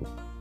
you.